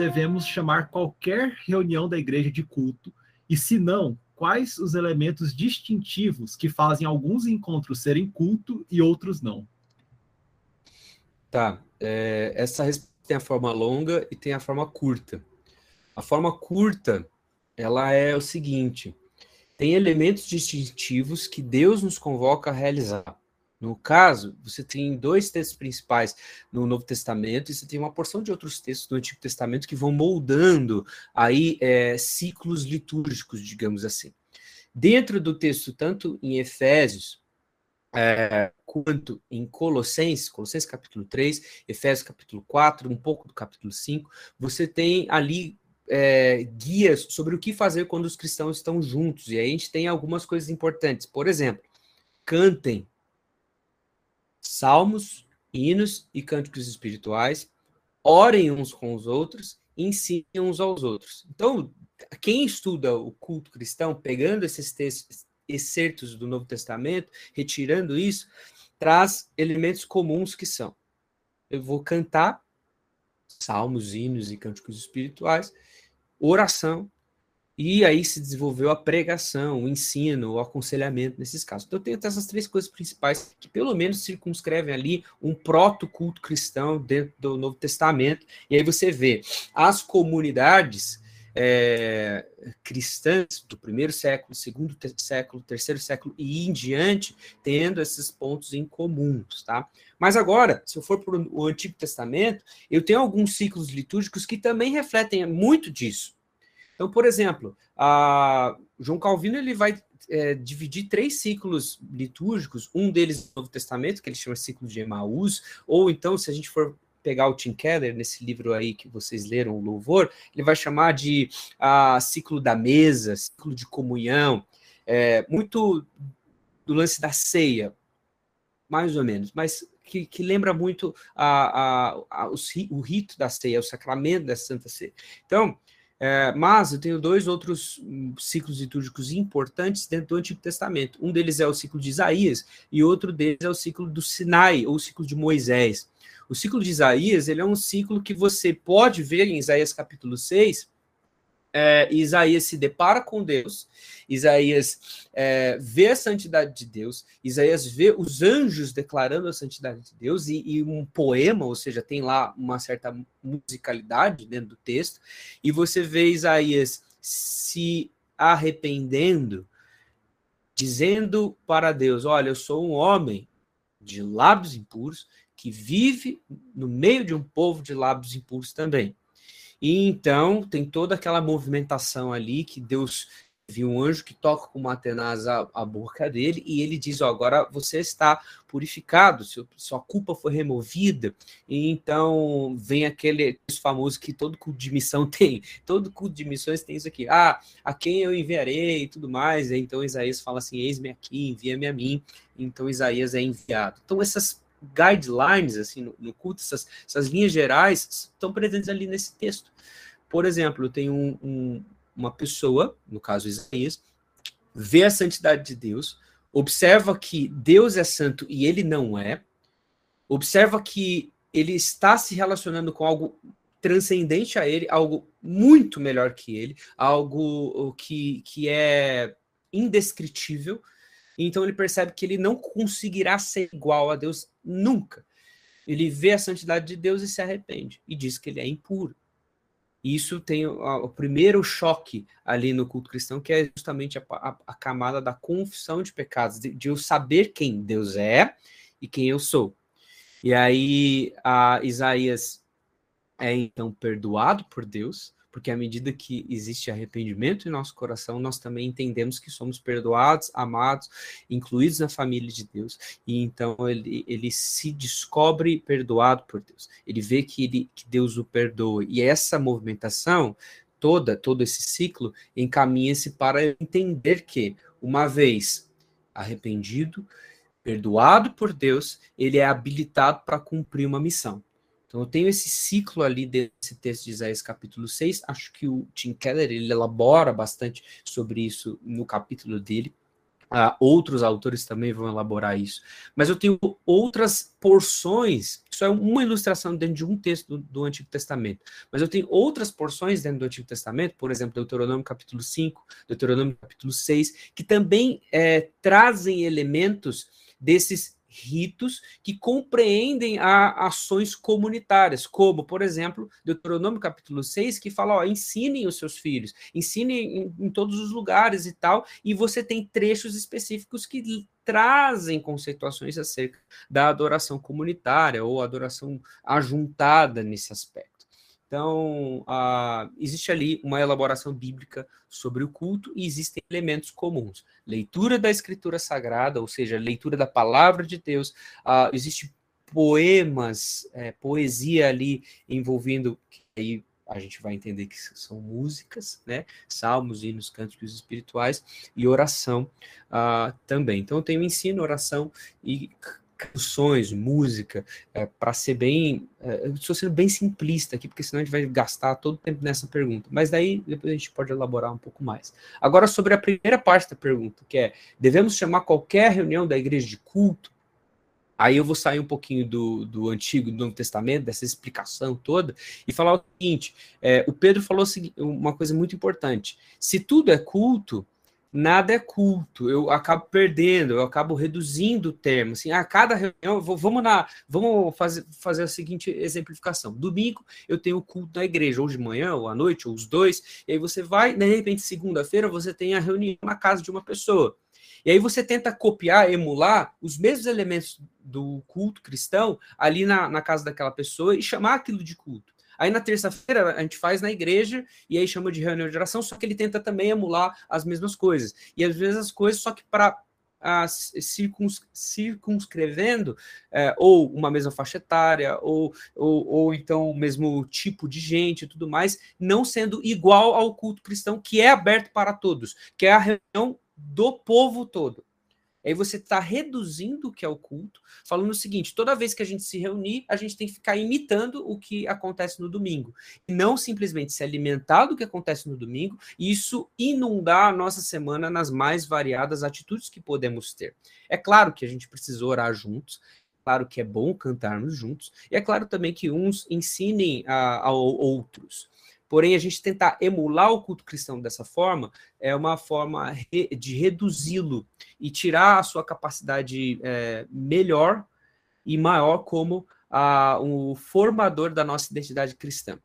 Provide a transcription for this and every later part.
devemos chamar qualquer reunião da igreja de culto? E se não, quais os elementos distintivos que fazem alguns encontros serem culto e outros não? Tá. É, essa tem a forma longa e tem a forma curta. A forma curta, ela é o seguinte: tem elementos distintivos que Deus nos convoca a realizar. No caso, você tem dois textos principais no Novo Testamento e você tem uma porção de outros textos do Antigo Testamento que vão moldando aí é, ciclos litúrgicos, digamos assim. Dentro do texto, tanto em Efésios é, quanto em Colossenses, Colossenses capítulo 3, Efésios capítulo 4, um pouco do capítulo 5, você tem ali é, guias sobre o que fazer quando os cristãos estão juntos. E aí a gente tem algumas coisas importantes. Por exemplo, cantem salmos, hinos e cânticos espirituais, orem uns com os outros, ensinem uns aos outros. Então, quem estuda o culto cristão, pegando esses textos, excertos do Novo Testamento, retirando isso, traz elementos comuns que são: eu vou cantar salmos, hinos e cânticos espirituais, oração, e aí se desenvolveu a pregação, o ensino, o aconselhamento nesses casos. Então, tem essas três coisas principais que, pelo menos, circunscrevem ali um proto-culto cristão dentro do Novo Testamento. E aí você vê as comunidades é, cristãs do primeiro século, segundo século, terceiro século e em diante, tendo esses pontos em comuns, tá? Mas agora, se eu for para o Antigo Testamento, eu tenho alguns ciclos litúrgicos que também refletem muito disso. Então, por exemplo, João Calvino ele vai é, dividir três ciclos litúrgicos, um deles no Novo Testamento, que ele chama ciclo de Emaús, ou então, se a gente for pegar o Tim Keller, nesse livro aí que vocês leram, o Louvor, ele vai chamar de ciclo da mesa, ciclo de comunhão, é, muito do lance da ceia, mais ou menos, mas que, que lembra muito a, a, a, o rito da ceia, o sacramento da Santa Ceia. Então, é, mas eu tenho dois outros hum, ciclos litúrgicos importantes dentro do Antigo Testamento. Um deles é o ciclo de Isaías e outro deles é o ciclo do Sinai, ou o ciclo de Moisés. O ciclo de Isaías ele é um ciclo que você pode ver em Isaías capítulo 6, é, Isaías se depara com Deus, Isaías é, vê a santidade de Deus, Isaías vê os anjos declarando a santidade de Deus e, e, um poema, ou seja, tem lá uma certa musicalidade dentro do texto, e você vê Isaías se arrependendo, dizendo para Deus: Olha, eu sou um homem de lábios impuros que vive no meio de um povo de lábios impuros também. E então tem toda aquela movimentação ali que Deus viu um anjo que toca com uma tenaz a, a boca dele e ele diz: oh, agora você está purificado, seu, sua culpa foi removida. E então vem aquele famoso que todo culto de missão tem, todo culto de missões tem isso aqui: ah, a quem eu enviarei e tudo mais. E então Isaías fala assim: eis-me aqui, envia-me a mim. Então Isaías é enviado. Então essas guidelines assim no, no culto, essas, essas, linhas gerais estão presentes ali nesse texto. Por exemplo, tem um, um, uma pessoa, no caso Isaías, vê a santidade de Deus, observa que Deus é santo e ele não é, observa que ele está se relacionando com algo transcendente a ele, algo muito melhor que ele, algo que, que é indescritível, então ele percebe que ele não conseguirá ser igual a Deus nunca. Ele vê a santidade de Deus e se arrepende e diz que ele é impuro. Isso tem o, primeiro choque ali no culto cristão, que é justamente a, a, a camada da confissão de pecados, de, de, eu saber quem Deus é e quem eu sou. E aí Isaías é então perdoado por Deus, porque à medida que existe arrependimento em nosso coração, nós também entendemos que somos perdoados, amados, incluídos na família de Deus, e então ele, ele se descobre perdoado por Deus. Ele vê que, ele, que Deus o perdoa, e essa movimentação toda, todo esse ciclo, encaminha-se para entender que, uma vez arrependido, perdoado por Deus, ele é habilitado para cumprir uma missão. Então eu tenho esse ciclo ali desse texto de Isaías capítulo 6, acho que o Tim Keller ele elabora bastante sobre isso no capítulo dele. Uh, outros autores também vão elaborar isso. Mas eu tenho outras porções isso é uma ilustração dentro de um texto do, do, Antigo Testamento. Mas eu tenho outras porções dentro do Antigo Testamento, por exemplo, Deuteronômio capítulo 5, Deuteronômio capítulo 6, que também é, trazem elementos desses ritos que compreendem a ações comunitárias, como, por exemplo, Deuteronômio capítulo 6, que fala, ó, ensinem os seus filhos, ensinem em, em todos os lugares e tal, e você tem trechos específicos que trazem conceituações acerca da adoração comunitária ou adoração ajuntada nesse aspecto. Então, existe ali uma elaboração bíblica sobre o culto e existem elementos comuns. Leitura da escritura sagrada, ou seja, leitura da palavra de Deus, uh, existe poemas, é, poesia ali envolvendo, que aí a gente vai entender que são músicas, né? Salmos, hinos, cânticos espirituais e oração também. Então, eu tenho ensino, oração e canções, música, é, para ser bem. É, estou sendo bem simplista aqui, porque senão a gente vai gastar todo o tempo nessa pergunta. Mas daí depois a gente pode elaborar um pouco mais. Agora, sobre a primeira parte da pergunta, que é: devemos chamar qualquer reunião da igreja de culto? Aí eu vou sair um pouquinho do, do Antigo do Novo Testamento, dessa explicação toda, e falar o seguinte: é, o Pedro falou uma coisa muito importante. Se tudo é culto, nada é culto, eu acabo perdendo, eu acabo reduzindo o termo. Assim, a cada reunião, vamos na, vamos fazer, fazer a seguinte exemplificação. Domingo eu tenho o culto na igreja, ou de manhã, ou à noite, ou os dois, e aí você vai, de repente, segunda-feira, você tem a reunião na casa de uma pessoa. E aí você tenta copiar, emular os mesmos elementos do culto cristão ali na, na casa daquela pessoa e chamar aquilo de culto. Aí na terça-feira a gente faz na igreja e aí chama de reunião de oração, só que ele tenta também emular as mesmas coisas. E às vezes as coisas, só que para circuns, circunscrevendo é, ou uma mesma faixa etária, ou, ou, ou então o mesmo tipo de gente e tudo mais, não sendo igual ao culto cristão, que é aberto para todos, que é a reunião do povo todo. Aí você está reduzindo o que é o culto, falando o seguinte: toda vez que a gente se reunir, a gente tem que ficar imitando o que acontece no domingo. E não simplesmente se alimentar do que acontece no domingo, e isso inundar a nossa semana nas mais variadas atitudes que podemos ter. É claro que a gente precisa orar juntos, é claro que é bom cantarmos juntos, e é claro também que uns ensinem a, a outros. Porém, a gente tentar emular o culto cristão dessa forma é uma forma de reduzi-lo e tirar a sua capacidade é, melhor e maior como a, o formador da nossa identidade cristã.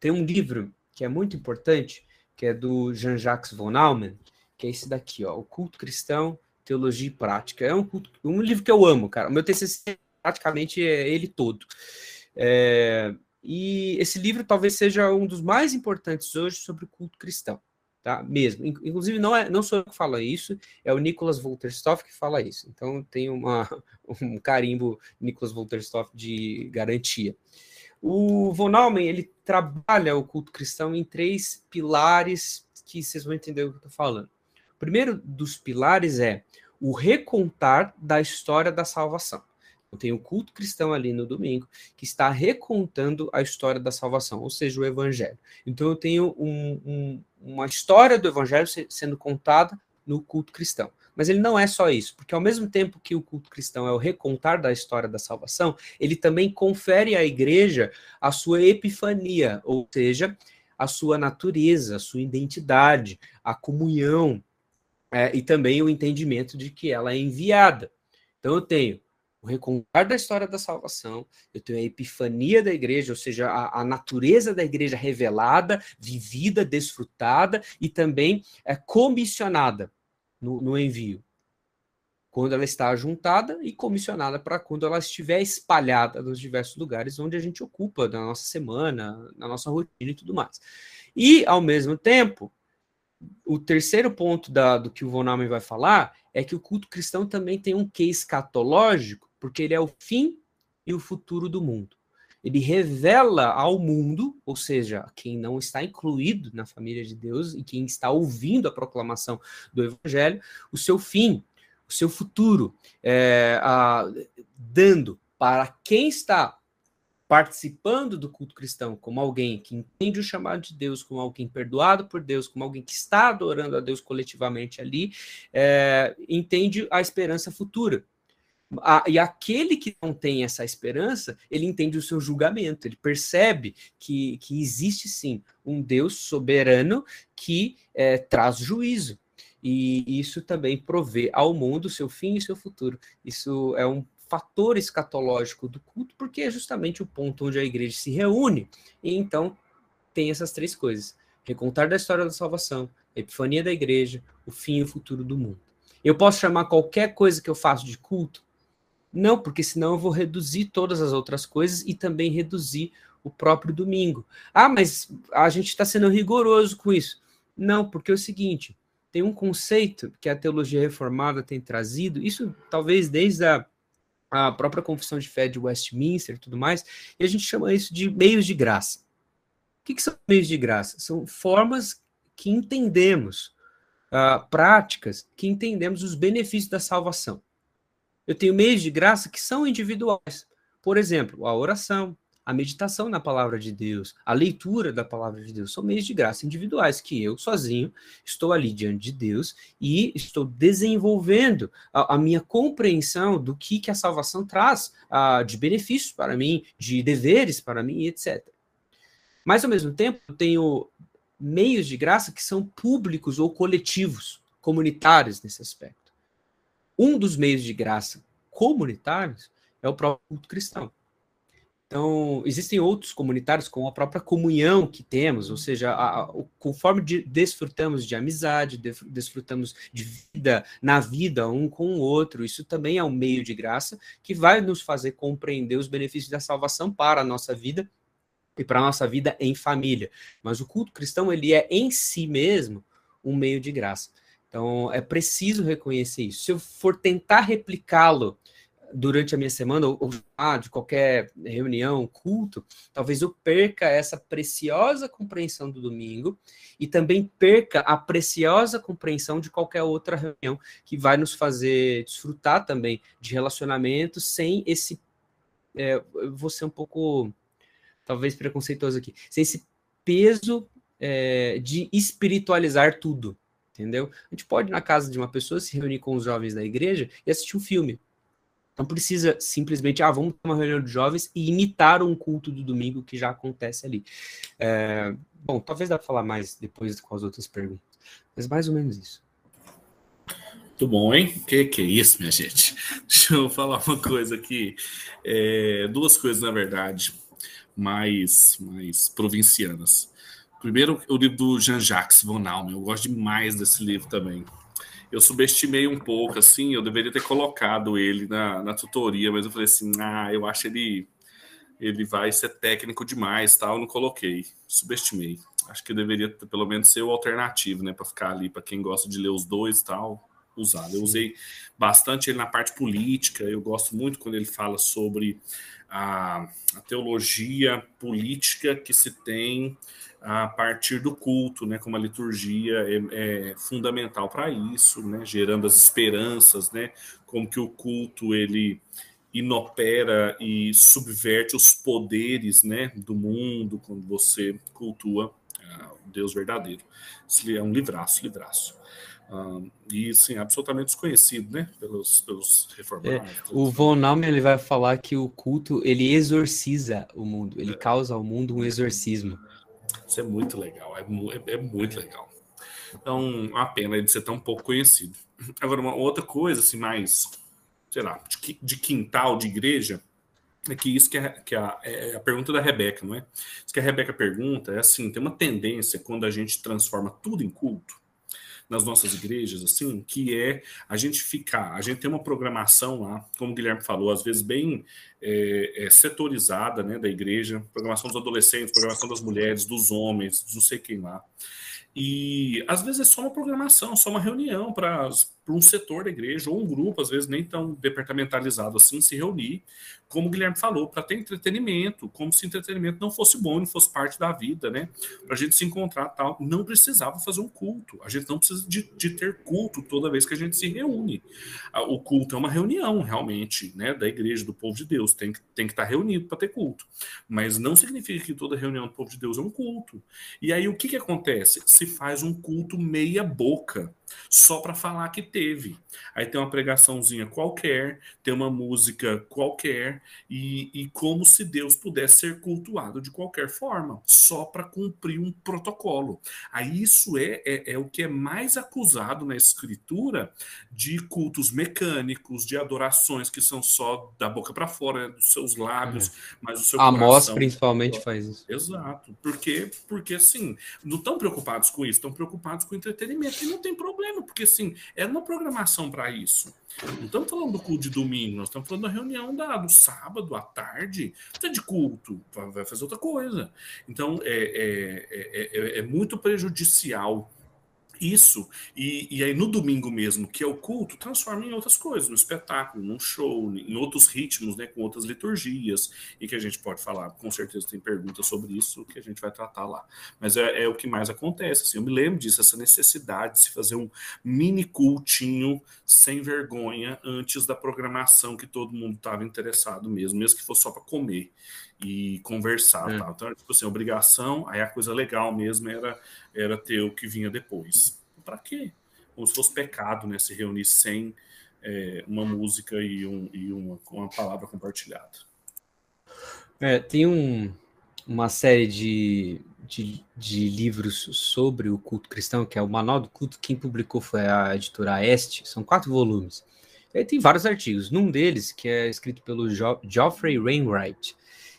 Tem um livro que é muito importante, que é do Jean-Jacques von Naumann, que é esse daqui, ó, O Culto Cristão, Teologia e Prática. É um, culto, um livro que eu amo, cara. O meu TCC praticamente é ele todo. É, e esse livro talvez seja um dos mais importantes hoje sobre o culto cristão, tá? Mesmo. Inclusive, não, é, não sou eu que falo isso, é o Nicholas Wolterstoff que fala isso. Então, tem uma, um carimbo Nicholas Wolterstoff de garantia. O Von Neumann, ele trabalha o culto cristão em três pilares que vocês vão entender o que eu estou falando. O primeiro dos pilares é o recontar da história da salvação tem o culto cristão ali no domingo que está recontando a história da salvação, ou seja, o evangelho. Então eu tenho um, um, uma história do evangelho sendo contada no culto cristão. Mas ele não é só isso, porque ao mesmo tempo que o culto cristão é o recontar da história da salvação, ele também confere à igreja a sua epifania, ou seja, a sua natureza, a sua identidade, a comunhão é, e também o entendimento de que ela é enviada. Então eu tenho o recontar da história da salvação, eu tenho a epifania da igreja, ou seja, a, a natureza da igreja revelada, vivida, desfrutada e também é, comissionada no, no envio. Quando ela está juntada e comissionada para quando ela estiver espalhada nos diversos lugares onde a gente ocupa na nossa semana, na nossa rotina e tudo mais. E, ao mesmo tempo, o terceiro ponto da, do que o Von Neumann vai falar é que o culto cristão também tem um quê escatológico, porque ele é o fim e o futuro do mundo. Ele revela ao mundo, ou seja, quem não está incluído na família de Deus e quem está ouvindo a proclamação do Evangelho, o seu fim, o seu futuro, é, a, dando para quem está participando do culto cristão como alguém que entende o chamado de Deus, como alguém perdoado por Deus, como alguém que está adorando a Deus coletivamente ali, é, entende a esperança futura e aquele que não tem essa esperança, ele entende o seu julgamento, ele percebe que, que existe sim um Deus soberano que é, traz juízo. E isso também provê ao mundo seu fim e seu futuro. Isso é um fator escatológico do culto, porque é justamente o ponto onde a igreja se reúne. E então tem essas três coisas: recontar da história da salvação, a epifania da igreja, o fim e o futuro do mundo. Eu posso chamar qualquer coisa que eu faço de culto? Não, porque senão eu vou reduzir todas as outras coisas e também reduzir o próprio domingo. Ah, mas a gente está sendo rigoroso com isso. Não, porque é o seguinte: tem um conceito que a teologia reformada tem trazido, isso talvez desde a, a própria confissão de fé de Westminster e tudo mais, e a gente chama isso de meios de graça. O que, que são meios de graça? São formas que entendemos, uh, práticas que entendemos os benefícios da salvação. Eu tenho meios de graça que são individuais. Por exemplo, a oração, a meditação na palavra de Deus, a leitura da palavra de Deus, são meios de graça individuais que eu, sozinho, estou ali diante de Deus e estou desenvolvendo a, a minha compreensão do que, que a salvação traz de benefícios para mim, de deveres para mim, etc. Mas, ao mesmo tempo, eu tenho meios de graça que são públicos ou coletivos, comunitários nesse aspecto. Um dos meios de graça comunitários é o próprio culto cristão. Então, existem outros comunitários com a própria comunhão que temos, ou seja, a, a, conforme de, desfrutamos de amizade, de, desfrutamos de vida na vida um com o outro, isso também é um meio de graça que vai nos fazer compreender os benefícios da salvação para a nossa vida e para a nossa vida em família. Mas o culto cristão, ele é em si mesmo um meio de graça. Então, é preciso reconhecer isso. Se eu for tentar replicá-lo durante a minha semana, ou, ah, de qualquer reunião, culto, talvez eu perca essa preciosa compreensão do domingo e também perca a preciosa compreensão de qualquer outra reunião que vai nos fazer desfrutar também de relacionamentos sem esse. É, ser um pouco, talvez, preconceituoso aqui, sem esse peso é, de espiritualizar tudo. Entendeu? A gente pode, na casa de uma pessoa, se reunir com os jovens da igreja e assistir um filme não precisa simplesmente, ah, vamos ter uma reunião de jovens e imitar um culto do domingo que já acontece ali. É, bom, talvez dá para falar mais depois com as outras perguntas, mas mais ou menos isso. Muito bom, hein? Que que é isso, minha gente? Deixa eu falar uma coisa aqui. É, duas coisas, na verdade, mais, mais provincianas. Primeiro, o livro do Jean-Jacques Von Almen. Eu gosto demais desse livro também eu subestimei um pouco, assim, eu deveria ter colocado ele na, na tutoria, mas eu falei assim, ah, eu acho ele ele vai ser técnico demais, tal, não coloquei, subestimei. Acho que deveria pelo menos ser o alternativo, né, para ficar ali para quem gosta de ler os dois, tal, usado. Eu usei bastante ele na parte política, eu gosto muito quando ele fala sobre a, a teologia política que se tem a partir do culto, né, como a liturgia é, é fundamental para isso, né, gerando as esperanças, né, como que o culto ele inopera e subverte os poderes, né, do mundo quando você cultua uh, o Deus verdadeiro. Isso é um livraço, livraço. Uh, e sim, absolutamente desconhecido, né, pelos, pelos reformados. É, o Von Naumann ele vai falar que o culto ele exorciza o mundo, ele é. causa ao mundo um exorcismo. Isso é muito legal, é, é, é muito legal. Então, uma pena de ser tão pouco conhecido. Agora, uma outra coisa, assim, mais, sei lá, de, de quintal, de igreja, é que isso que, é, que a, é a pergunta da Rebeca, não é? Isso que a Rebeca pergunta é assim: tem uma tendência quando a gente transforma tudo em culto, nas nossas igrejas, assim, que é a gente ficar, a gente tem uma programação lá, como o Guilherme falou, às vezes bem é, é, setorizada, né, da igreja, programação dos adolescentes, programação das mulheres, dos homens, não sei quem lá. E às vezes é só uma programação, só uma reunião para um setor da igreja, ou um grupo, às vezes nem tão departamentalizado assim, se reunir, como o Guilherme falou, para ter entretenimento, como se entretenimento não fosse bom, não fosse parte da vida, né? Para a gente se encontrar tal. Não precisava fazer um culto. A gente não precisa de, de, ter culto toda vez que a gente se reúne. O culto é uma reunião, realmente, né? Da igreja, do povo de Deus. Tem, tem que estar reunido para ter culto. Mas não significa que toda reunião do povo de Deus é um culto. E aí o que, que acontece? Se faz um culto meia boca só para falar que teve. Aí tem uma pregaçãozinha qualquer, tem uma música qualquer, e, e como se Deus pudesse ser cultuado de qualquer forma, só para cumprir um protocolo. Aí isso é, é, é, o que é mais acusado na Escritura de cultos mecânicos, de adorações que são só da boca para fora, né, dos seus lábios, é. mas o seu Amós coração... principalmente faz isso. Exato. Porque, porque assim, não estão preocupados com isso, estão preocupados com entretenimento, e não tem problema, porque assim, é uma programação para isso. Não estamos falando do culto de domingo, nós estamos falando da reunião da, do sábado à tarde. Não é de culto, vai fazer outra coisa. Então, é, é, é, é, é muito prejudicial isso, e, e aí no domingo mesmo, que é o culto, transforma em outras coisas, no espetáculo, num show, em outros ritmos, né, com outras liturgias, e que a gente pode falar, com certeza tem perguntas sobre isso que a gente vai tratar lá. Mas é, é o que mais acontece, assim, eu me lembro disso, essa necessidade de se fazer um mini cultinho sem vergonha antes da programação que todo mundo estava interessado mesmo, mesmo que fosse só para comer e conversar. É. Tá? Então, tipo assim, obrigação, aí a coisa legal mesmo era, era ter o que vinha depois. Para quê? Como se fosse pecado, né? Se reunir sem é, uma música e, um, e uma, uma palavra compartilhada. É, tem um, uma série de, de, de, livros sobre o culto cristão, que é o Manual do Culto. Quem publicou foi a editora Este, são quatro volumes. Aí tem vários artigos. Num deles, que é escrito pelo jo Geoffrey Wainwright,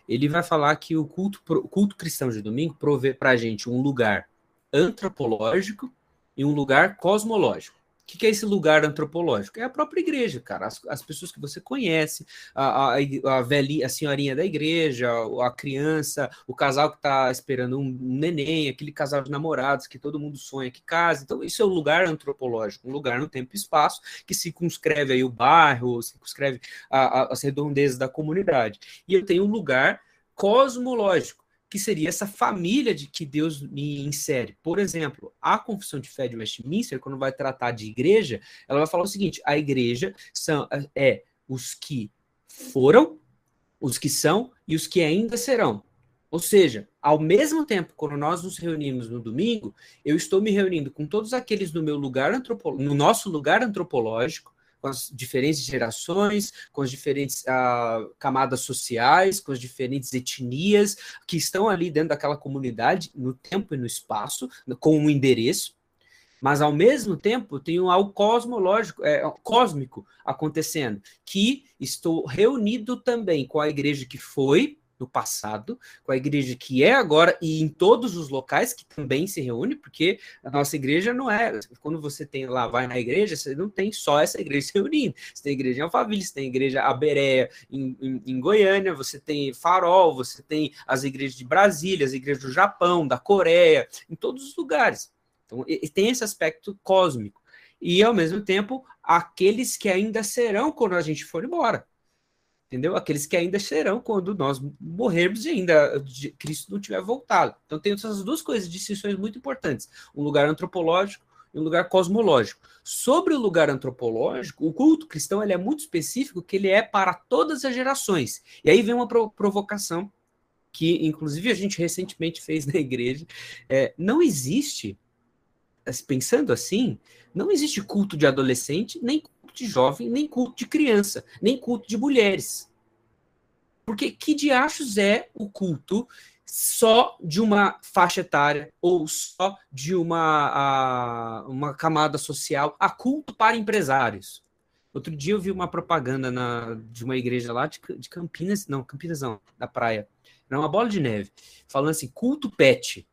ele vai falar que o culto, o culto cristão de domingo provê para a gente um lugar antropológico e um lugar cosmológico. O que, é esse lugar antropológico? É a própria igreja, cara. As, as pessoas que você conhece, a, a, a, velhinha, a senhorinha da igreja, a criança, o casal que está esperando um, neném, aquele casal de namorados que todo mundo sonha que casa. Então, isso é um lugar antropológico, um lugar no tempo e espaço que circunscreve aí o bairro, circunscreve as redondezas da comunidade. E eu tenho um lugar cosmológico que seria essa família de que Deus me insere. Por exemplo, a Confissão de Fé de Westminster, quando vai tratar de igreja, ela vai falar o seguinte: a igreja são, é os que foram, os que são e os que ainda serão. Ou seja, ao mesmo tempo, quando nós nos reunimos no domingo, eu estou me reunindo com todos aqueles no meu lugar no nosso lugar antropológico, com as diferentes gerações, com as diferentes uh, camadas sociais, com as diferentes etnias que estão ali dentro daquela comunidade, no tempo e no espaço, com um endereço, mas ao mesmo tempo tem algo cosmológico, é, cósmico acontecendo, que estou reunido também com a igreja que foi, no passado, com a igreja que é agora e em todos os locais que também se reúne, porque a nossa igreja não é. Quando você tem lá, vai na igreja, você não tem só essa igreja se reunindo. Você tem igreja em Alphaville, você tem igreja Aberéia em, em, em Goiânia, você tem Farol, você tem as igrejas de Brasília, as igrejas do Japão, da Coreia, em todos os lugares. Então, tem esse aspecto cósmico. E, ao mesmo tempo, aqueles que ainda serão quando a gente for embora entendeu? Aqueles que ainda serão quando nós morrermos e ainda Cristo não tiver voltado. Então tem essas duas coisas, distinções muito importantes: um lugar antropológico e um lugar cosmológico. Sobre o lugar antropológico, o culto cristão ele é muito específico, que ele é para todas as gerações. E aí vem uma provocação que, inclusive, a gente recentemente fez na igreja. É, não existe, pensando assim, não existe culto de adolescente, nem culto de jovem, nem culto de criança, nem culto de mulheres. Porque que diachos é o culto só de uma faixa etária ou só de uma, a, uma camada social? A culto para empresários. Outro dia eu vi uma propaganda na, de uma igreja lá de, de Campinas, não, Campinas não, da praia. Era uma bola de neve, falando assim, culto pet.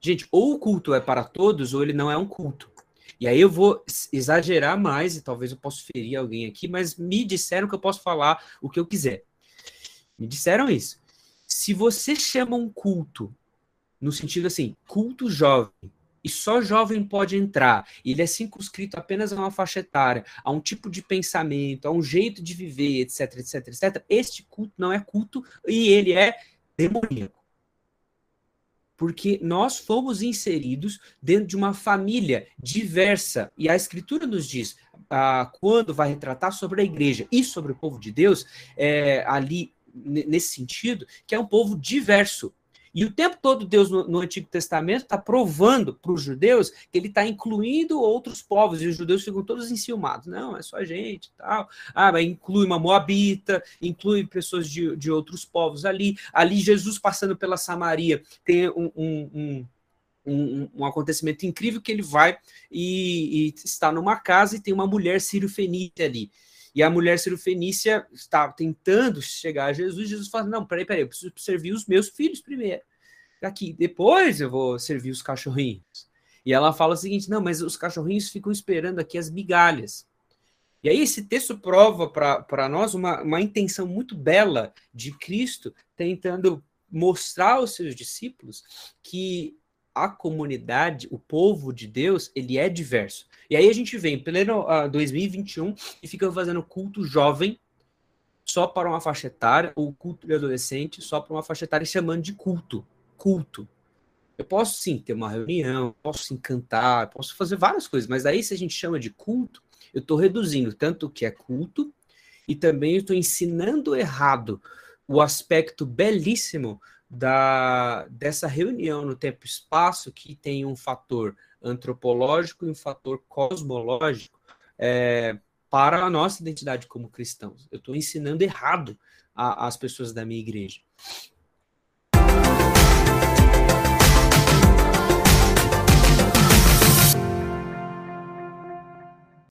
Gente, ou o culto é para todos, ou ele não é um culto. E aí eu vou exagerar mais, e talvez eu possa ferir alguém aqui, mas me disseram que eu posso falar o que eu quiser. Me disseram isso. Se você chama um culto, no sentido assim, culto jovem, e só jovem pode entrar, ele é circunscrito apenas a uma faixa etária, a um tipo de pensamento, a um jeito de viver, etc, etc, etc, este culto não é culto e ele é demoníaco porque nós fomos inseridos dentro de uma família diversa. E a Escritura nos diz, ah, quando vai retratar sobre a igreja e sobre o povo de Deus, é, ali nesse sentido, que é um povo diverso. E o tempo todo Deus no, no Antigo Testamento está provando para os judeus que ele está incluindo outros povos, e os judeus ficam todos enciumados. Não, é só a gente tal. Ah, mas inclui uma moabita, inclui pessoas de, de outros povos ali. Ali, Jesus passando pela Samaria, tem um, um, um um, um, acontecimento incrível que ele vai e, e, está numa casa e tem uma mulher sírio-fenícia ali. E a mulher cirofenícia está tentando chegar a Jesus. Jesus fala: Não, peraí, peraí, eu preciso servir os meus filhos primeiro. Aqui, depois eu vou servir os cachorrinhos. E ela fala o seguinte: Não, mas os cachorrinhos ficam esperando aqui as migalhas. E aí, esse texto prova para nós uma, uma intenção muito bela de Cristo tentando mostrar aos seus discípulos que a comunidade, o povo de Deus, ele é diverso. E aí a gente vem pleno uh, 2021 e fica fazendo culto jovem só para uma faixa etária, ou culto de adolescente só para uma faixa etária, chamando de culto. Culto. Eu posso sim ter uma reunião, posso sim cantar, posso fazer várias coisas, mas aí se a gente chama de culto, eu estou reduzindo tanto o que é culto e também estou ensinando errado o aspecto belíssimo da, dessa reunião no tempo e espaço que tem um fator antropológico e um fator cosmológico é, para a nossa identidade como cristãos. Eu estou ensinando errado às pessoas da minha igreja.